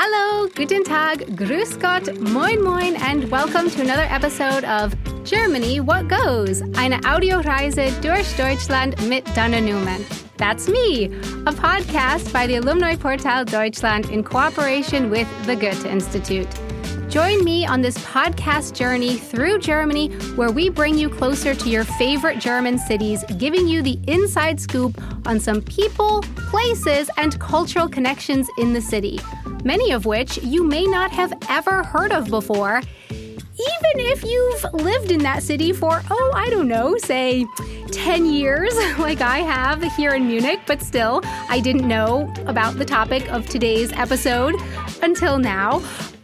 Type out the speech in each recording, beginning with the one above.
Hallo, guten Tag, grüß Gott, moin moin, and welcome to another episode of Germany What Goes, eine Audioreise durch Deutschland mit Dana Newman. That's me, a podcast by the Alumni Portal Deutschland in cooperation with the Goethe Institute. Join me on this podcast journey through Germany, where we bring you closer to your favorite German cities, giving you the inside scoop on some people, places, and cultural connections in the city, many of which you may not have ever heard of before. Even if you've lived in that city for, oh, I don't know, say 10 years, like I have here in Munich, but still, I didn't know about the topic of today's episode until now.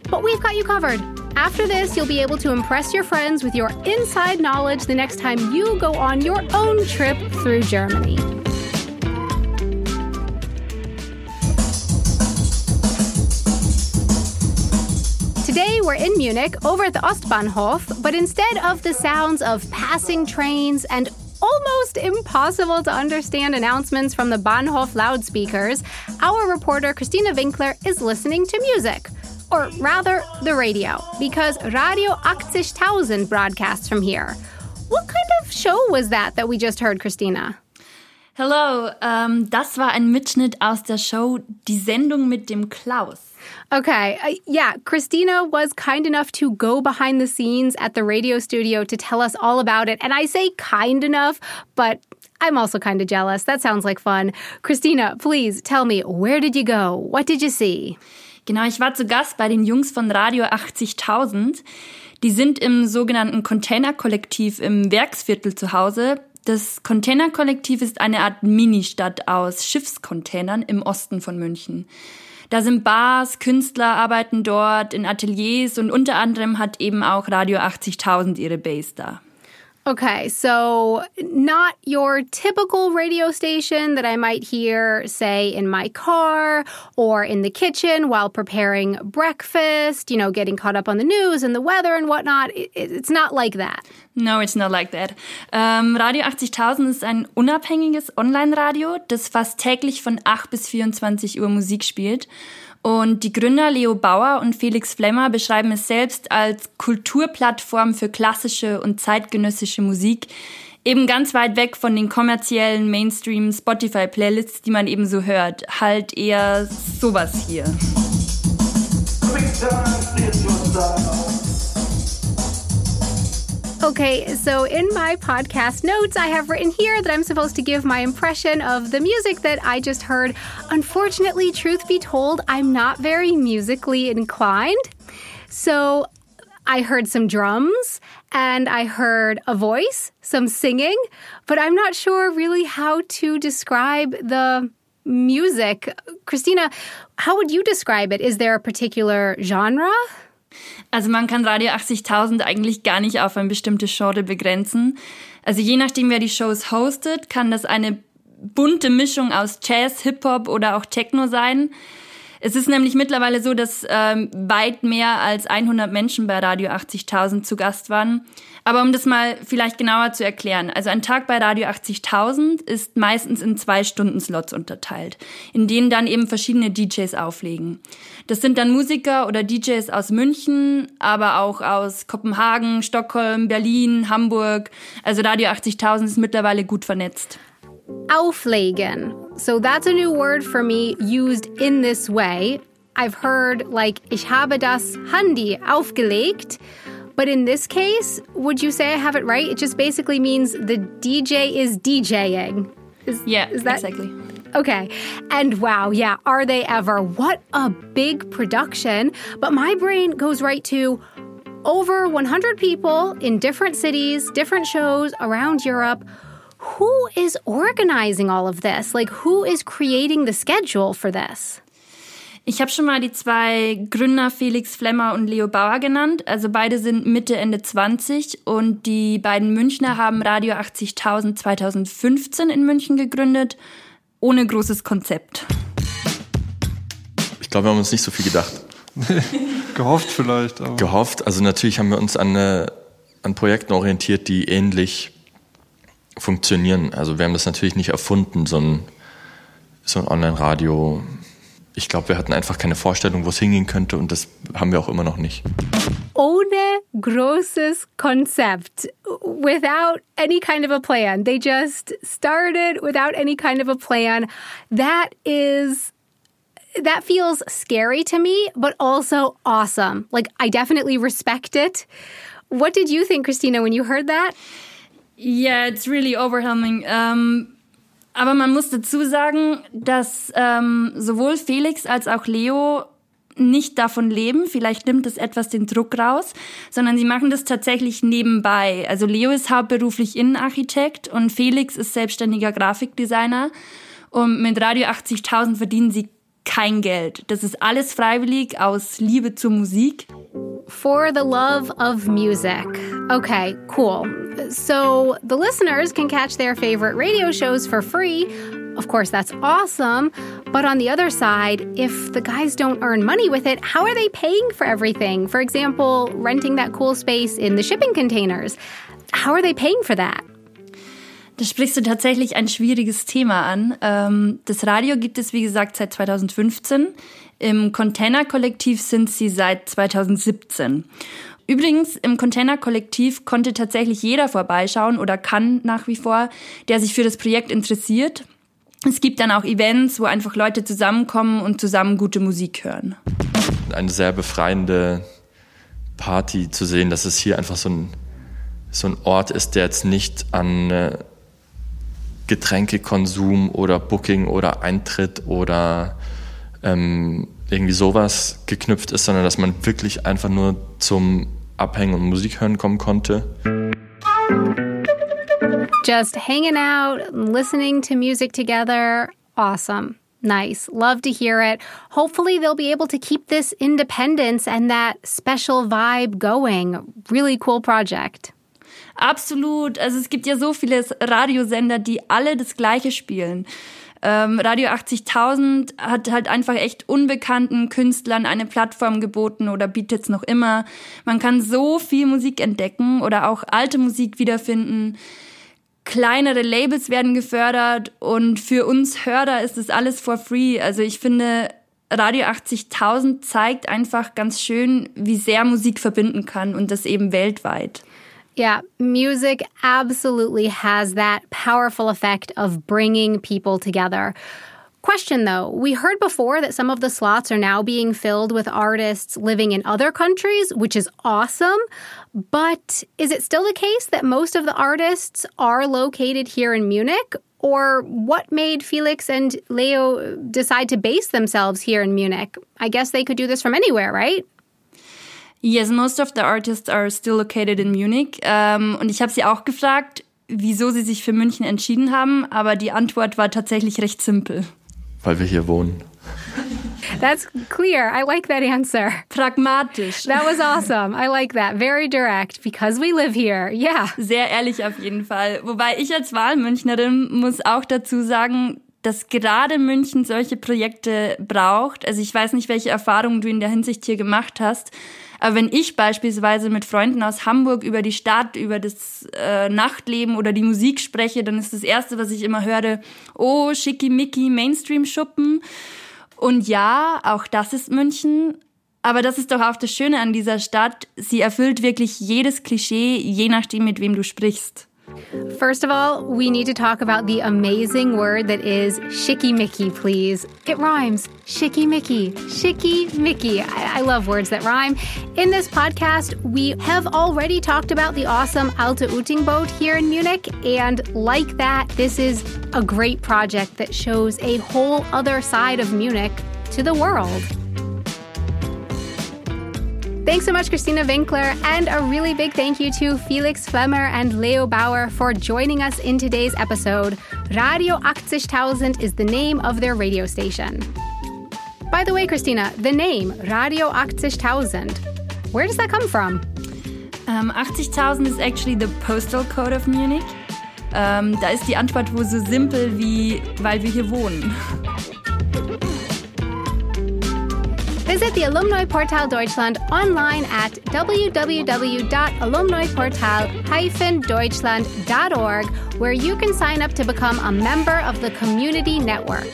But we've got you covered. After this, you'll be able to impress your friends with your inside knowledge the next time you go on your own trip through Germany. In Munich over at the Ostbahnhof, but instead of the sounds of passing trains and almost impossible to understand announcements from the Bahnhof loudspeakers, our reporter Christina Winkler is listening to music or rather the radio, because Radio 80.000 broadcasts from here. What kind of show was that that we just heard, Christina? Hello, um, das war ein Mitschnitt aus der Show Die Sendung mit dem Klaus. Okay, uh, yeah, Christina was kind enough to go behind the scenes at the radio studio to tell us all about it. And I say kind enough, but I'm also kind of jealous. That sounds like fun. Christina, please tell me, where did you go? What did you see? Genau, ich war zu Gast bei den Jungs von Radio 80.000. Die sind im sogenannten Containerkollektiv im Werksviertel zu Hause. Das Containerkollektiv ist eine Art Ministadt aus Schiffscontainern im Osten von München. Da sind Bars, Künstler arbeiten dort in Ateliers und unter anderem hat eben auch Radio 80.000 ihre Base da. Okay, so not your typical radio station that I might hear, say, in my car or in the kitchen while preparing breakfast, you know, getting caught up on the news and the weather and whatnot. It's not like that. No, it's not like that. Um, Radio 80.000 ist ein unabhängiges Online-Radio, das fast täglich von 8 bis 24 Uhr Musik spielt. Und die Gründer Leo Bauer und Felix Flemmer beschreiben es selbst als Kulturplattform für klassische und zeitgenössische Musik, eben ganz weit weg von den kommerziellen Mainstream Spotify Playlists, die man eben so hört. Halt eher sowas hier. Okay, so in my podcast notes, I have written here that I'm supposed to give my impression of the music that I just heard. Unfortunately, truth be told, I'm not very musically inclined. So I heard some drums and I heard a voice, some singing, but I'm not sure really how to describe the music. Christina, how would you describe it? Is there a particular genre? Also man kann Radio 80.000 eigentlich gar nicht auf ein bestimmtes Genre begrenzen. Also je nachdem, wer die Shows hostet, kann das eine bunte Mischung aus Jazz, Hip-Hop oder auch Techno sein. Es ist nämlich mittlerweile so, dass ähm, weit mehr als 100 Menschen bei Radio 80.000 zu Gast waren. Aber um das mal vielleicht genauer zu erklären, also ein Tag bei Radio 80.000 ist meistens in zwei Stunden Slots unterteilt, in denen dann eben verschiedene DJs auflegen. Das sind dann Musiker oder DJs aus München, aber auch aus Kopenhagen, Stockholm, Berlin, Hamburg. Also Radio 80.000 ist mittlerweile gut vernetzt. Auflegen. So that's a new word for me used in this way. I've heard like ich habe das Handy aufgelegt. But in this case, would you say I have it right? It just basically means the DJ is DJing. Is, yeah, is that exactly? Okay. And wow, yeah, are they ever? What a big production. But my brain goes right to over 100 people in different cities, different shows around Europe. Who is organizing all of this? Like, who is creating the schedule for this? Ich habe schon mal die zwei Gründer Felix Flemmer und Leo Bauer genannt. Also beide sind Mitte, Ende 20 und die beiden Münchner haben Radio 80.000 2015 in München gegründet, ohne großes Konzept. Ich glaube, wir haben uns nicht so viel gedacht. Gehofft vielleicht. Aber. Gehofft. Also natürlich haben wir uns an, an Projekten orientiert, die ähnlich funktionieren. Also wir haben das natürlich nicht erfunden, so ein, so ein Online-Radio ich glaube, wir hatten einfach keine Vorstellung, wo es hingehen könnte und das haben wir auch immer noch nicht. Ohne großes Konzept, without any kind of a plan. They just started without any kind of a plan. That is that feels scary to me, but also awesome. Like, I definitely respect it. What did you think, Christina, when you heard that? Yeah, it's really overwhelming. Um, aber man muss dazu sagen, dass um, sowohl Felix als auch Leo nicht davon leben, vielleicht nimmt es etwas den Druck raus, sondern sie machen das tatsächlich nebenbei. Also Leo ist hauptberuflich Innenarchitekt und Felix ist selbstständiger Grafikdesigner. Und mit Radio 80.000 verdienen sie kein Geld. Das ist alles freiwillig aus Liebe zur Musik. For the love of music. Okay, cool. So the listeners can catch their favorite radio shows for free. Of course, that's awesome. But on the other side, if the guys don't earn money with it, how are they paying for everything? For example, renting that cool space in the shipping containers. How are they paying for that? Da sprichst du tatsächlich ein schwieriges Thema an. Ähm, das Radio gibt es, wie gesagt, seit 2015. Im Container-Kollektiv sind sie seit 2017. Übrigens, im Container-Kollektiv konnte tatsächlich jeder vorbeischauen oder kann nach wie vor, der sich für das Projekt interessiert. Es gibt dann auch Events, wo einfach Leute zusammenkommen und zusammen gute Musik hören. Eine sehr befreiende Party zu sehen, dass es hier einfach so ein, so ein Ort ist, der jetzt nicht an äh, Getränkekonsum oder Booking oder Eintritt oder ähm, irgendwie sowas geknüpft ist, sondern dass man wirklich einfach nur zum Abhängen und Musik hören kommen konnte. Just hanging out, listening to music together. Awesome. Nice. Love to hear it. Hopefully, they'll be able to keep this independence and that special vibe going. Really cool project. Absolut. Also es gibt ja so viele Radiosender, die alle das Gleiche spielen. Ähm, Radio 80.000 hat halt einfach echt unbekannten Künstlern eine Plattform geboten oder bietet es noch immer. Man kann so viel Musik entdecken oder auch alte Musik wiederfinden. Kleinere Labels werden gefördert und für uns Hörer ist das alles for free. Also ich finde, Radio 80.000 zeigt einfach ganz schön, wie sehr Musik verbinden kann und das eben weltweit. Yeah, music absolutely has that powerful effect of bringing people together. Question though, we heard before that some of the slots are now being filled with artists living in other countries, which is awesome. But is it still the case that most of the artists are located here in Munich? Or what made Felix and Leo decide to base themselves here in Munich? I guess they could do this from anywhere, right? Yes, most of the artists are still located in Munich. Ähm, und ich habe sie auch gefragt, wieso sie sich für München entschieden haben, aber die Antwort war tatsächlich recht simpel. Weil wir hier wohnen. That's clear. I like that answer. Pragmatisch. That was awesome. I like that. Very direct. Because we live here. Yeah. Sehr ehrlich auf jeden Fall. Wobei ich als Wahlmünchnerin muss auch dazu sagen, dass gerade München solche Projekte braucht. Also ich weiß nicht, welche Erfahrungen du in der Hinsicht hier gemacht hast. Aber wenn ich beispielsweise mit Freunden aus Hamburg über die Stadt, über das äh, Nachtleben oder die Musik spreche, dann ist das Erste, was ich immer höre, oh, schickimicki Mainstream-Schuppen. Und ja, auch das ist München. Aber das ist doch auch das Schöne an dieser Stadt. Sie erfüllt wirklich jedes Klischee, je nachdem, mit wem du sprichst. First of all, we need to talk about the amazing word that is shicky-micky, please. It rhymes. Shicky-micky. Shicky-micky. I, I love words that rhyme. In this podcast, we have already talked about the awesome Alte Utting boat here in Munich. And like that, this is a great project that shows a whole other side of Munich to the world. Thanks so much, Christina Winkler, and a really big thank you to Felix Flemmer and Leo Bauer for joining us in today's episode. Radio 80.000 is the name of their radio station. By the way, Christina, the name Radio 80.000, where does that come from? Um, 80.000 is actually the postal code of Munich. Um, da ist die Antwort wohl so simpel wie, weil wir hier wohnen. Visit the Alumni Portal Deutschland online at www.alumniportal-deutschland.org, where you can sign up to become a member of the community network.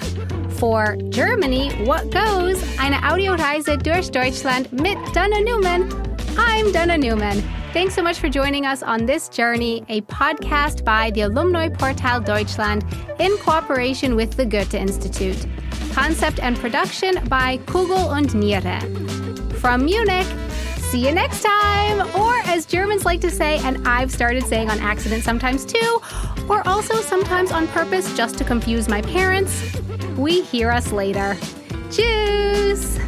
For Germany, what goes? Eine Audioreise durch Deutschland mit Dana Newman. I'm Dana Newman. Thanks so much for joining us on this journey, a podcast by the Alumni Portal Deutschland in cooperation with the Goethe Institute. Concept and production by Kugel und Niere. From Munich, see you next time! Or as Germans like to say, and I've started saying on accident sometimes too, or also sometimes on purpose just to confuse my parents, we hear us later. Tschüss!